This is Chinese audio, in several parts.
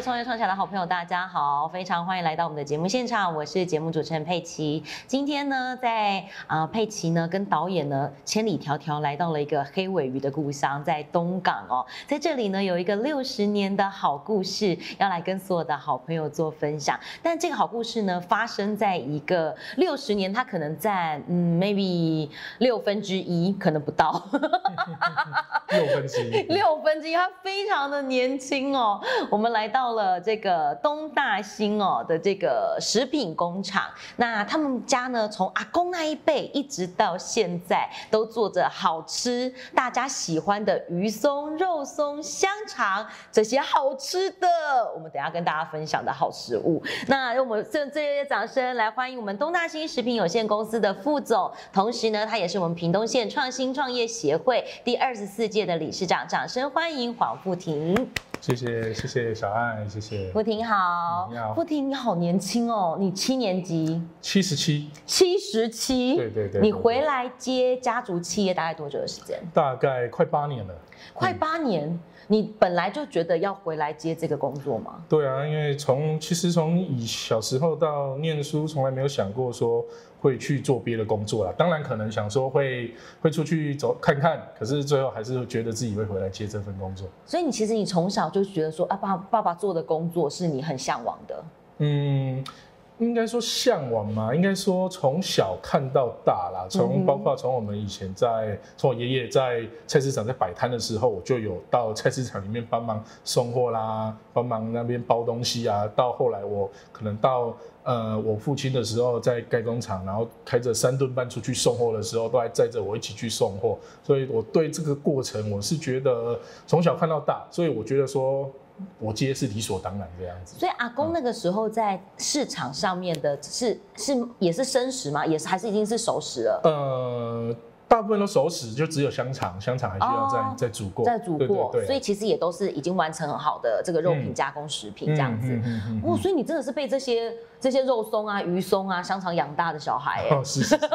有创业创起来的好朋友，大家好，非常欢迎来到我们的节目现场，我是节目主持人佩奇。今天呢，在啊、佩奇呢跟导演呢千里迢迢来到了一个黑尾鱼的故乡，在东港哦，在这里呢有一个六十年的好故事，要来跟所有的好朋友做分享。但这个好故事呢，发生在一个六十年，它可能占嗯 maybe 六分之一，可能不到。六分之一，六分之一，他非常的年轻哦。我们来到到了这个东大兴哦的这个食品工厂，那他们家呢，从阿公那一辈一直到现在，都做着好吃、大家喜欢的鱼松、肉松、香肠这些好吃的，我们等下跟大家分享的好食物。那用我们这这些掌声来欢迎我们东大兴食品有限公司的副总，同时呢，他也是我们屏东县创新创业协会第二十四届的理事长，掌声欢迎黄富婷。谢谢谢谢小爱，谢谢。傅婷好，你好。傅婷你好年轻哦，你七年级，七十七，七十七，对对对对你回来接家族企业大概多久的时间？大概快八年了。快八年。你本来就觉得要回来接这个工作吗？对啊，因为从其实从以小时候到念书，从来没有想过说会去做别的工作啦。当然可能想说会会出去走看看，可是最后还是觉得自己会回来接这份工作。所以你其实你从小就觉得说啊，爸爸爸做的工作是你很向往的。嗯，应该说向往嘛，应该说从小看到大啦，嗯从包括从我们以前在从我爷爷在菜市场在摆摊的时候，我就有到菜市场里面帮忙送货啦，帮忙那边包东西啊。到后来我可能到呃我父亲的时候在盖工厂，然后开着三吨半出去送货的时候，都还载着我一起去送货，所以我对这个过程我是觉得从小看到大，所以我觉得说我接是理所当然这样子。所以阿公那个时候在市场上面的是是也是生食吗？也是还是已经是熟食了？呃，大部分都熟食，就只有香肠，香肠还需要再、哦再煮过，再煮过，所以其实也都是已经完成很好的这个肉品加工食品这样子。嗯嗯嗯哦，所以你真的是被这些这些肉松啊、鱼松啊、香肠养大的小孩哎、哦，是是是是是，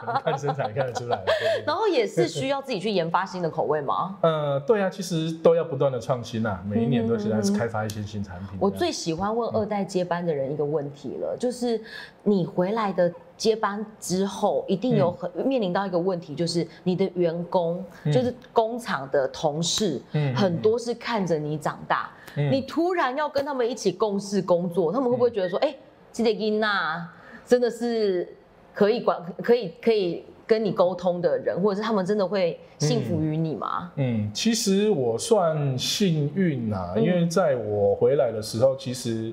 可能看身材看得出来 然后也是需要自己去研发新的口味吗？呃，对啊，其实都要不断的创新啊、每一年都是在开发一些新产品。我最喜欢问二代接班的人一个问题了，就是你回来的接班之后，一定有很面临到一个问题，就是你的员工，就是工厂的同事，嗯很多是看着你长大，嗯。你突然要跟他们一起共事工作，他们会不会觉得说，哎、这个英娜真的是可以管，可以可以跟你沟通的人，或者是他们真的会信服于你吗？嗯，其实我算幸运呐、嗯。因为在我回来的时候，其实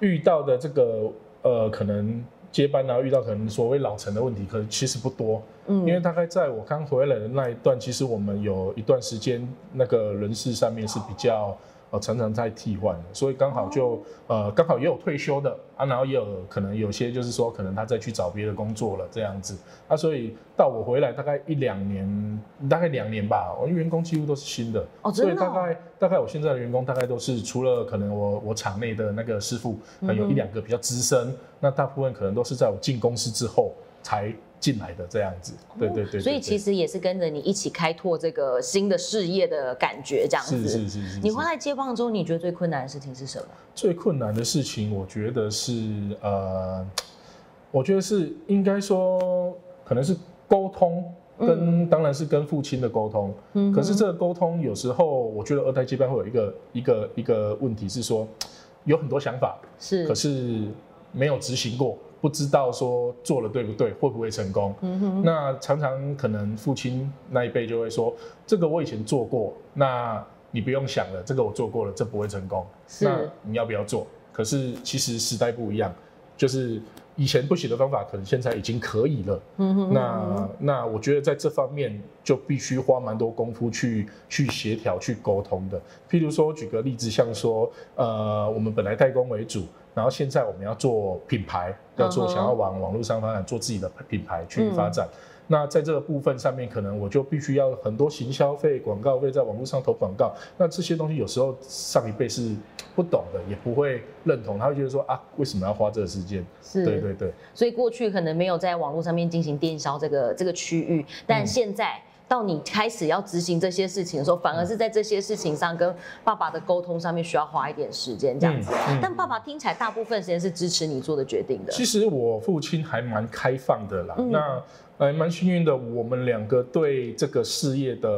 遇到的这个呃，可能接班然后，遇到可能所谓老陈的问题，可能其实不多。嗯因为大概在我刚回来的那一段，其实我们有一段时间那个人事上面是比较呃常常在替换的，所以刚好就呃刚好也有退休的啊，然后也有可能有些就是说可能他再去找别的工作了这样子。啊，所以到我回来大概一两年，大概两年吧，我员工几乎都是新的，哦真的哦。所以大概大概我现在的员工大概都是除了可能我我厂内的那个师傅，呃有一两个比较资深，那大部分可能都是在我进公司之后才进来的这样子，对对对对所以其实实也是跟着你一起开拓这个新的事业的感觉，这样子。是是是是，是。你回来接棒之后，你觉得最困难的事情是什么？最困难的事情，我觉得是呃，我觉得是应该说可能是沟通。跟当然是跟父亲的沟通，嗯可是这个沟通有时候我觉得二代接班会有一个一个一个问题是说，有很多想法，是。可是没有执行过，不知道说做了对不对，会不会成功。嗯哼，那常常可能父亲那一辈就会说，这个我以前做过，那你不用想了，这个我做过了，这不会成功。是那你要不要做？可是其实时代不一样，就是以前不行的方法，可能现在已经可以了。嗯哼，那那我觉得在这方面就必须花蛮多功夫去去协调、去沟通的。譬如说，举个例子，像说，呃，我们本来代工为主，然后现在我们要做品牌，要做想要往网络上发展，做自己的品牌去发展。那在这个部分上面，可能我就必须要很多行销费、广告费在网络上投广告。那这些东西有时候上一辈是不懂的，也不会认同，他会觉得说啊，为什么要花这个时间？是，对对对，所以过去可能没有在网络上面进行电销这个这个区域，但现在到你开始要执行这些事情的时候，反而是在这些事情上跟爸爸的沟通上面需要花一点时间这样子。嗯嗯但爸爸听起来大部分时间是支持你做的决定的。其实我父亲还蛮开放的啦，嗯那还蛮幸运的，我们两个对这个事业的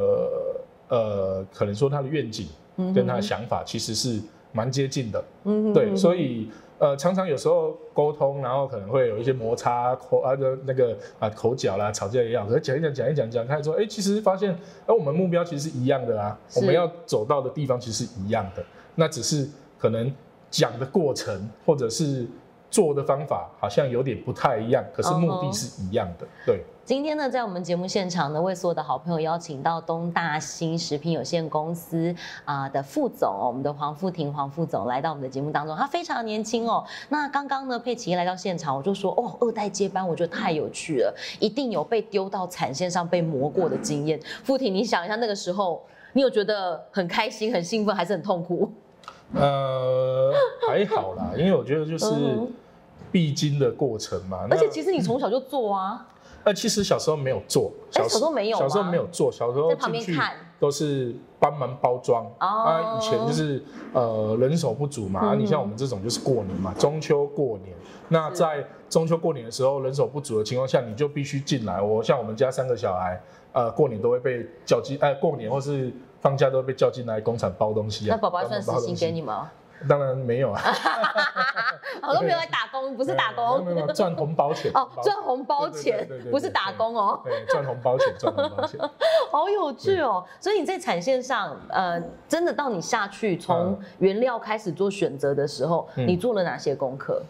呃，可能说他的愿景跟他的想法其实是蛮接近的，嗯对，所以呃，常常有时候沟通，然后可能会有一些摩擦口啊的那个啊口角啦，吵架也好，可是讲一讲讲一讲讲，开始说，哎，其实发现，哎，我们目标其实是一样的啊，我们要走到的地方其实是一样的，那只是可能讲的过程或者是做的方法好像有点不太一样，可是目的是一样的，对。今天呢，在我们节目现场呢，为所有的好朋友邀请到东大新食品有限公司啊、的副总哦，我们的黄富婷黄副总来到我们的节目当中，他非常年轻哦。那刚刚呢，佩奇来到现场，我就说哦，二代接班，我觉得太有趣了，一定有被丢到产线上被磨过的经验。富婷，你想一下那个时候，你有觉得很开心、很兴奋，还是很痛苦？呃，还好啦，因为我觉得就是必经的过程嘛。而且其实你从小就做啊，呃，其实小时候没有做，哎小时候没有小时候没有做，小时候在旁边看都是帮忙包装。哦啊，以前就是呃人手不足嘛，啊嗯你像我们这种就是过年嘛，中秋过年，那在中秋过年的时候人手不足的情况下，你就必须进来。我像我们家三个小孩，呃，过年都会被叫进，呃，过年或是放假都会被叫进来工厂包东西啊。那宝宝帮算时薪忙包东西给你吗？当然没有啊，我都没有来打工，不是打工。赚红包钱哦，赚红包钱不是打工哦，对，赚红包钱，赚红包钱。好有趣哦。所以你在产线上，呃，真的到你下去从原料开始做选择的时候，嗯。你做了哪些功课？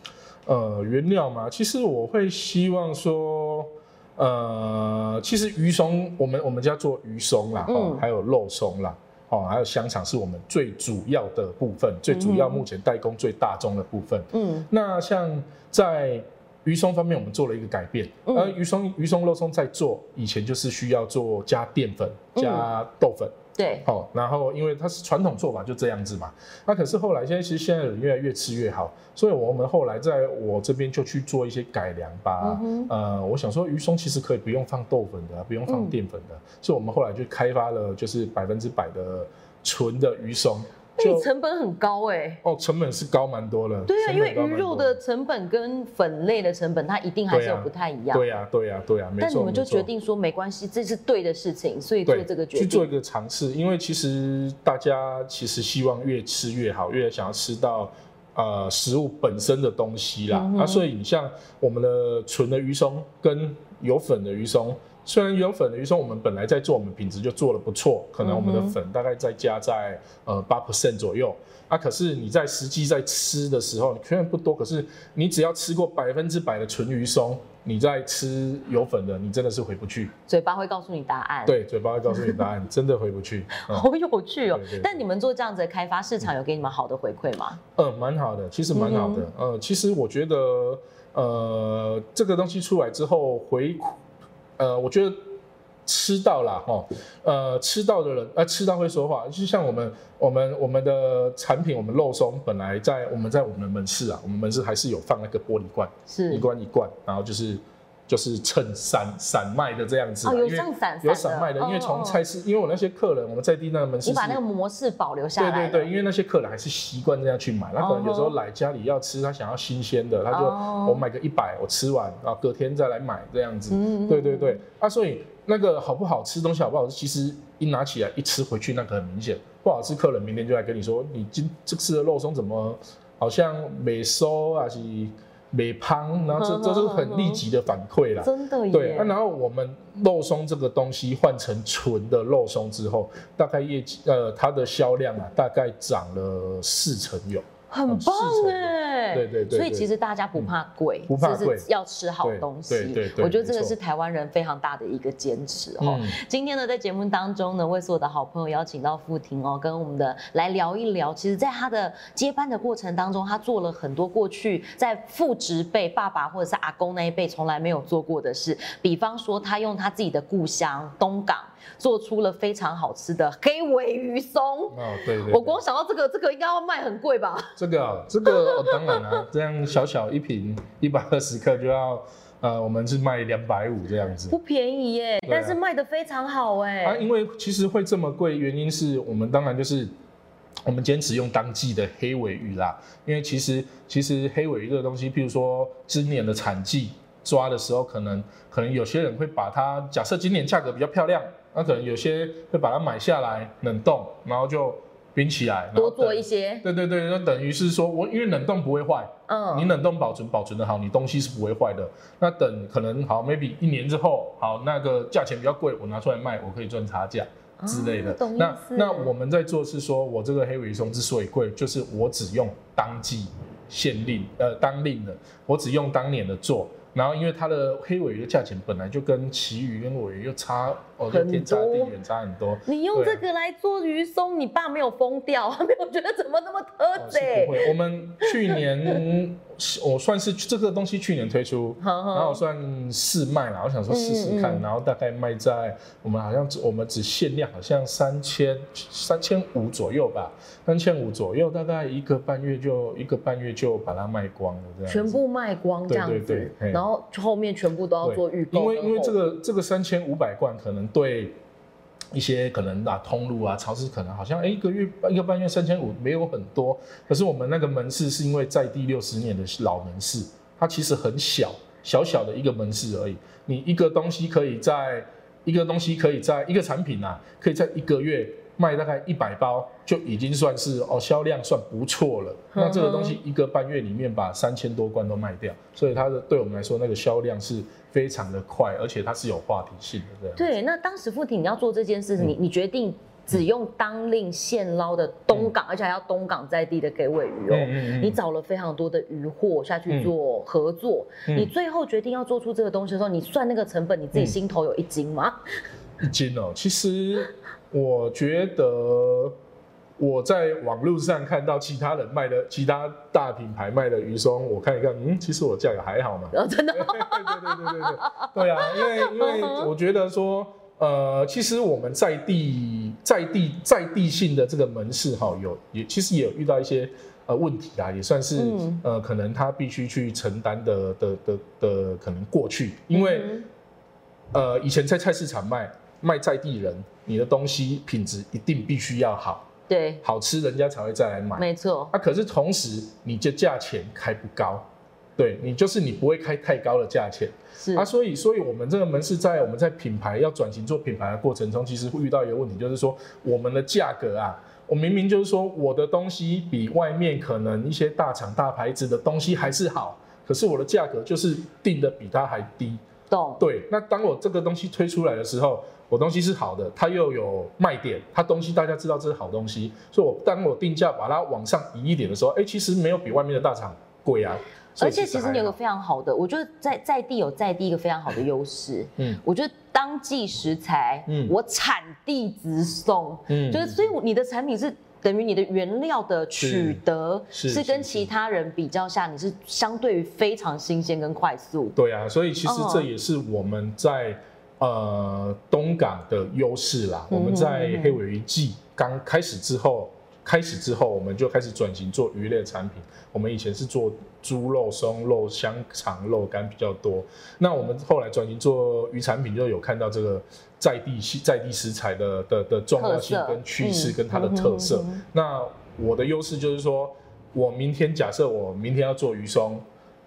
呃，原料嘛，其实我会希望说，呃，其实鱼松，我们我们家做鱼松啦，哦嗯，还有肉松啦，哦，还有香肠是我们最主要的部分，最主要嗯目前代工最大宗的部分。嗯那像在鱼松方面，我们做了一个改变，嗯而鱼松鱼松肉松在做以前就是需要做加淀粉、嗯加豆粉。对，好、然后因为它是传统做法就这样子嘛，那可是后来现在其实现在人越来越吃越好，所以我们后来在我这边就去做一些改良吧。嗯呃，我想说鱼松其实可以不用放豆粉的啊、不用放嗯。淀粉的，所以我们后来就开发了就是百分之百的纯的鱼松，那你成本很高哎。哦成本是高蛮多了。对啊，因为鱼肉的成本跟粉类的成本，它一定还是有不太一样。对呀、对呀、对呀、没错。但你们就决定说没关系，这是对的事情，所以做对，这个决定。去做一个尝试，因为其实大家其实希望越吃越好，越想要吃到呃食物本身的东西啦。嗯啊，所以你像我们的纯的鱼松跟有粉的鱼松，虽然有粉的鱼松我们本来在做，我们品质就做的不错，可能我们的粉大概再加在呃八 percent 左右。啊，可是你在实际在吃的时候，你虽然不多，可是你只要吃过百分之百的纯鱼松，你在吃有粉的，你真的是回不去。嘴巴会告诉你答案。，对，嘴巴会告诉你答案，真的回不去。嗯好有趣哦。但你们做这样子的开发，市场有给你们好的回馈吗？嗯，蛮好的，其实蛮好的。呃，其实我觉得，呃，这个东西出来之后回，呃，我觉得吃到啦，哈，呃，吃到的人，呃，吃到会说话，就像我们，我们，我们的产品，我们肉松本来在我们在我们的门市啊，我们门市还是有放那个玻璃罐，是一罐一罐，然后就是。就是趁散散卖的这样子有因为上散散有散卖的，哦因为从哦菜市，因为我那些客人，我们在地那个门市你把那个模式保留下来了。对对对，因为那些客人还是习惯这样去买，他可能有时候来家里要吃，他想要新鲜的，他就哦。我买个一百，我吃完，然后隔天再来买这样子。嗯对对对，啊，所以那个好不好吃，东西好不好吃，其实一拿起来一吃回去，那个很明显，不好吃，客人明天就来跟你说，你今这次的肉松怎么好像没收啊，是没胖，然后这这是很立即的反馈啦。真的耶。对，啊，然后我们肉松这个东西换成纯的肉松之后，大概业绩呃它的销量啊，大概涨了四成有。很棒哎。对对对所以其实大家不怕贵，不怕贵只是要吃好东西。对对对对我觉得这个是台湾人非常大的一个坚持哦。嗯，今天呢，在节目当中呢，为所有的好朋友邀请到傅婷哦，跟我们的来聊一聊。其实，在他的接班的过程当中，他做了很多过去在父职辈、爸爸或者是阿公那一辈从来没有做过的事。比方说，他用他自己的故乡东港做出了非常好吃的黑尾鱼松。哦，对对对我光想到这个，这个应该要卖很贵吧？这个啊，这个、哦、当然啊，这样小小一瓶一百二十克就要呃，我们是卖两百五这样子不。便宜耶，啊但是卖的非常好哎。啊，因为其实会这么贵，原因是我们当然就是我们坚持用当季的黑尾鱼啦。因为其实其实黑尾鱼这个东西，譬如说今年的产季抓的时候，可能可能有些人会把它，假设今年价格比较漂亮，那可能有些会把它买下来冷冻，然后就冰起来，多做一些，对对对，那等于是说我因为冷冻不会坏，你嗯，冷冻保存保存的好，你东西是不会坏的。那等可能好，maybe 一年之后，好那个价钱比较贵，我拿出来卖，我可以赚差价之类的。哦那那我们在做是说，我这个黑尾鱼松之所以贵，就是我只用当季限令呃当令的，我只用当年的做。然后因为它的黑尾鱼的价钱本来就跟旗鱼跟尾鱼又差哦，天差地多远，差很多。你用这个来做鱼松，你爸没有疯掉，他没有觉得怎么那么特哦是贼不。会，我们去年我算是这个东西去年推出，然后算试卖了，我想说试试看，嗯嗯嗯然后大概卖在我们好像只我们只限量好像三千三千五左右吧，三千五左右，大概一个半月就一个半月就把它卖光了，这样全部卖光这样子，对对对然后后面全部都要做预购因为因为这个这个三千五百罐可能对一些可能啊通路啊超市可能好像哎一个月一个半月三千五没有很多，可是我们那个门市是因为在地六十年的老门市，它其实很小小小的一个门市而已，你一个东西可以在一个东西可以在一个产品啊，可以在一个月卖大概一百包，就已经算是哦销量算不错了。那这个东西一个半月里面把三千多罐都卖掉，所以它的对我们来说那个销量是非常的快，而且它是有话题性的。对，那当时傅婷你要做这件事情，嗯你你决定只用当令现捞的东港，而且还要东港在地的给尾鱼哦。嗯嗯嗯你找了非常多的鱼货下去做合作，嗯你最后决定要做出这个东西的时候，你算那个成本，你自己嗯心头有一斤吗？一斤哦，其实我觉得我在网络上看到其他人卖的其他大品牌卖的鱼松，我看一看，嗯，其实我价格还好嘛。然后真的 对对对对对对，对啊，因为因为我觉得说，呃，其实我们在地在地在地性的这个门市哈，有也其实也有遇到一些呃问题啊，也算是、嗯呃可能他必须去承担的的的的可能过去，因为。嗯呃，以前在菜市场卖卖在地人，你的东西品质一定必须要好，对，好吃人家才会再来买。没错，啊，可是同时你的价钱开不高，对你就是你不会开太高的价钱是啊，所以所以我们这个门市在我们在品牌要转型做品牌的过程中，其实会遇到一个问题，就是说我们的价格啊。我明明就是说，我的东西比外面可能一些大厂大牌子的东西还是好，可是我的价格就是定的比它还低。懂，对，那当我这个东西推出来的时候，我东西是好的，它又有卖点，它东西大家知道这是好东西，所以我当我定价把它往上移一点的时候，哎，其实没有比外面的大厂贵啊。而且其实你有个非常好的，我觉得在在地有在地一个非常好的优势。嗯我觉得当季食材，嗯我产地直送，嗯就是所以你的产品是等于你的原料的取得是跟其他人比较下，你是相对于非常新鲜跟快速。对啊，所以其实哦这也是我们在、呃东港的优势啦。嗯我们在黑尾鱼季刚开始之后，开始之后我们就开始转型做鱼类产品。我们以前是做猪肉松、肉香肠、肉干比较多，那我们后来转型做鱼产品，就有看到这个在地系在地食材的的的重要性跟趋势嗯跟它的特色。那我的优势就是说，我明天假设我明天要做鱼松，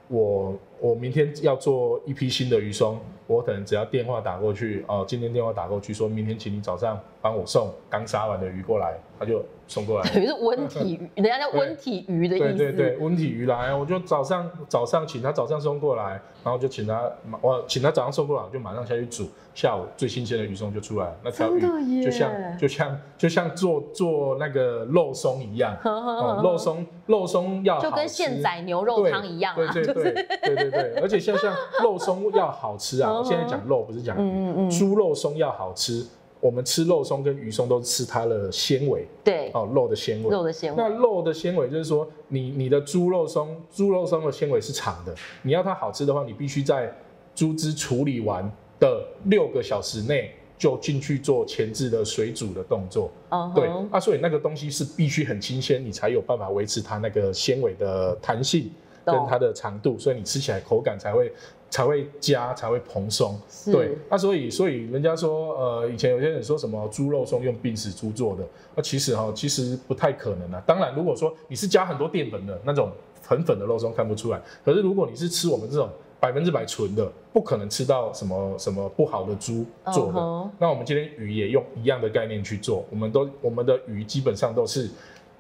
我我明天要做一批新的鱼松，我可能只要电话打过去，哦、今天电话打过去，说明天请你早上帮我送刚杀完的鱼过来，他就送过来。等于是温体鱼，人家叫温体鱼的意思。对对对，温体鱼来，我就早上早上请他早上送过来，然后就请他我请他早上送过来，我就马上下去煮，下午最新鲜的鱼松就出来了，那条鱼就像就像就像做做那个肉松一样，哦，肉松肉松要就跟现宰牛肉汤一样啊，对对对对对对，而且像像肉松要好吃啊，我现在讲肉不是讲鱼，嗯嗯嗯。猪肉松要好吃，我们吃肉松跟鱼松都是吃它的纤维对。哦，肉的纤维。肉的纤维，那肉的纤维就是说，你你的猪肉松，猪肉松的纤维是长的，你要它好吃的话，你必须在猪汁处理完的六个小时内就进去做前置的水煮的动作。嗯。对，啊，所以那个东西是必须很新鲜，你才有办法维持它那个纤维的弹性跟它的长度，所以你吃起来口感才会才会加，才会蓬松。对，那所以所以人家说，呃，以前有些人说什么猪肉松用病死猪做的，那其实哈，其实不太可能啊。当然，如果说你是加很多淀粉的那种很粉的肉松看不出来，可是如果你是吃我们这种百分之百纯的，不可能吃到什么什么不好的猪做的。那我们今天鱼也用一样的概念去做，我们都我们的鱼基本上都是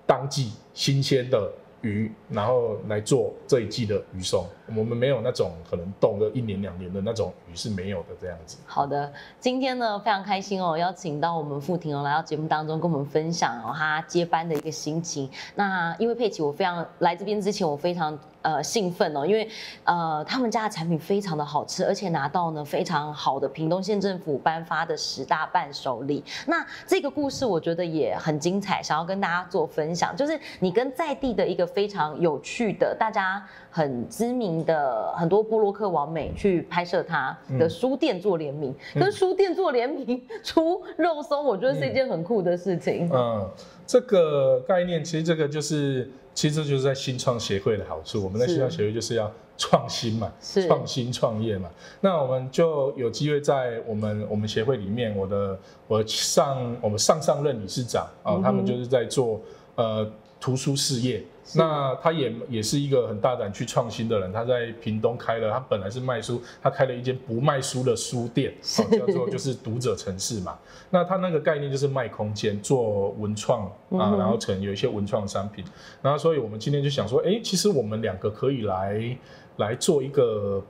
当季新鲜的鱼，然后来做这一季的鱼松。我们没有那种可能冻个一年两年的那种鱼是没有的这样子。好的，今天呢非常开心哦，邀请到我们傅婷哦来到节目当中跟我们分享哦她接班的一个心情。那因为佩奇，我非常来这边之前我非常呃兴奋哦，因为呃他们家的产品非常的好吃，而且拿到呢非常好的屏东县政府颁发的十大伴手礼。那这个故事我觉得也很精彩，想要跟大家做分享，就是你跟在地的一个非常有趣的大家。很知名的很多布洛克王美去拍摄它的书店做联名，嗯跟书店做联名 出肉松，我觉得是一件很酷的事情。嗯，这个概念其实这个就是，其实这就是在新创协会的好处。我们在新创协会就是要创新嘛，是创新创业嘛。那我们就有机会在我们我们协会里面，我的我上我们上上任理事长啊、嗯他们就是在做呃图书事业。是那他也也是一个很大胆去创新的人，他在屏东开了，他本来是卖书，他开了一间不卖书的书店，哦、叫做就是读者城市嘛。那他那个概念就是卖空间，做文创啊，然后成有一些文创商品。然后所以我们今天就想说，哎，其实我们两个可以来来做一个，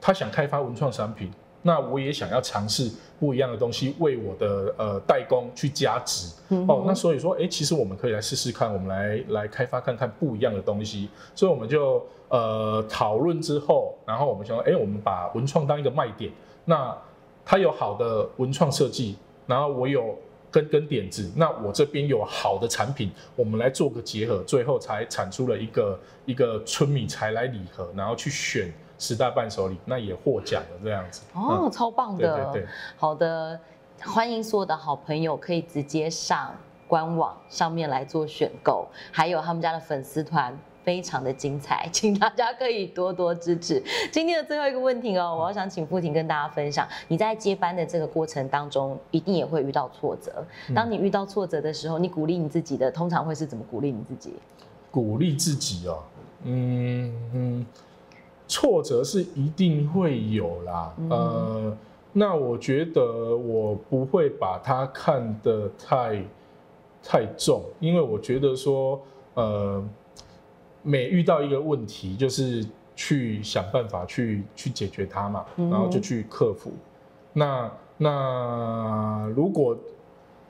他想开发文创商品，那我也想要尝试不一样的东西，为我的呃代工去加值。嗯哦，那所以说，哎，其实我们可以来试试看，我们来来开发看看不一样的东西。所以我们就呃讨论之后，然后我们想说，哎，我们把文创当一个卖点，那它有好的文创设计，然后我有跟跟点子，那我这边有好的产品，我们来做个结合，最后才产出了一个一个春米才来礼盒，然后去选十大伴手礼，那也获奖了这样子。哦，超棒的，对的。对对。好的，欢迎所有的好朋友可以直接上官网上面来做选购，还有他们家的粉丝团。非常的精彩，请大家可以多多支持。今天的最后一个问题哦，我要想请付婷跟大家分享，你在接班的这个过程当中，一定也会遇到挫折。当你遇到挫折的时候，你鼓励你自己的，通常会是怎么鼓励你自己？鼓励自己哦，嗯嗯，挫折是一定会有啦，嗯呃，那我觉得我不会把它看得太太重，因为我觉得说，呃，每遇到一个问题，就是去想办法去去解决它嘛，然后就去克服。那那如果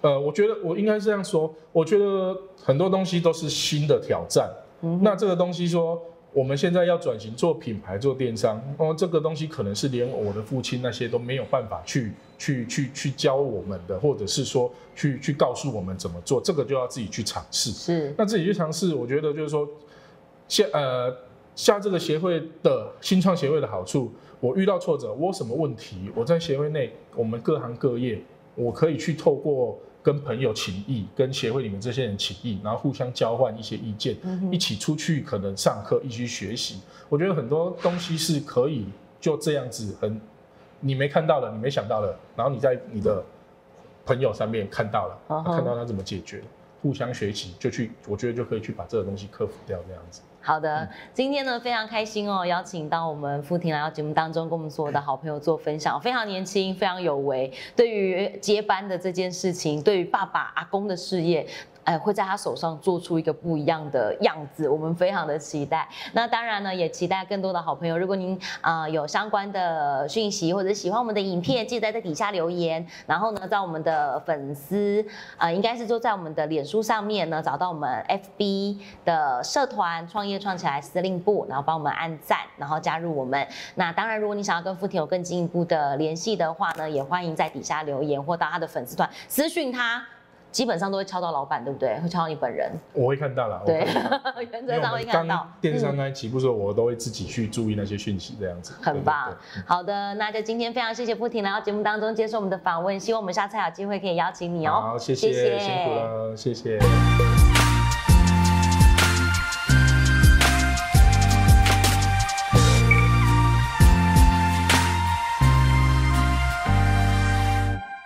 呃，我觉得我应该是这样说，我觉得很多东西都是新的挑战。嗯那这个东西说，我们现在要转型做品牌、做电商，哦，这个东西可能是连我的父亲那些都没有办法去去去去教我们的，或者是说去去告诉我们怎么做，这个就要自己去尝试。是那自己去尝试，我觉得就是说，下呃下这个协会的新创协会的好处，我遇到挫折，我有什么问题，我在协会内，我们各行各业，我可以去透过跟朋友请益，跟协会里面这些人请益，然后互相交换一些意见，嗯一起出去可能上课，一起学习。我觉得很多东西是可以就这样子很，你没看到的，你没想到的，然后你在你的朋友上面看到了，看到他怎么解决，互相学习，就去，我觉得就可以去把这个东西克服掉，这样子。好的，今天呢非常开心哦，邀请到我们付婷来到节目当中，跟我们所有的好朋友做分享，非常年轻，非常有为。对于接班的这件事情，对于爸爸阿公的事业。哎，会在他手上做出一个不一样的样子，我们非常的期待。那当然呢，也期待更多的好朋友。如果您啊、有相关的讯息或者喜欢我们的影片，记得在底下留言。然后呢，在我们的粉丝呃，应该是就在我们的脸书上面呢，找到我们 FB 的社团创业创起来司令部，然后帮我们按赞，然后加入我们。那当然，如果你想要跟付婷有更进一步的联系的话呢，也欢迎在底下留言或到他的粉丝团私讯他。基本上都会敲到老板，对不对？会敲到你本人，我会看到了，我对 原则上会看到刚。电商嗯刚才起步的时候，我都会自己去注意那些讯息，这样子。很棒。好的，那就今天非常谢谢付婷来到节目当中接受我们的访问，希望我们下次还有机会可以邀请你哦。好，谢谢辛苦了，谢谢。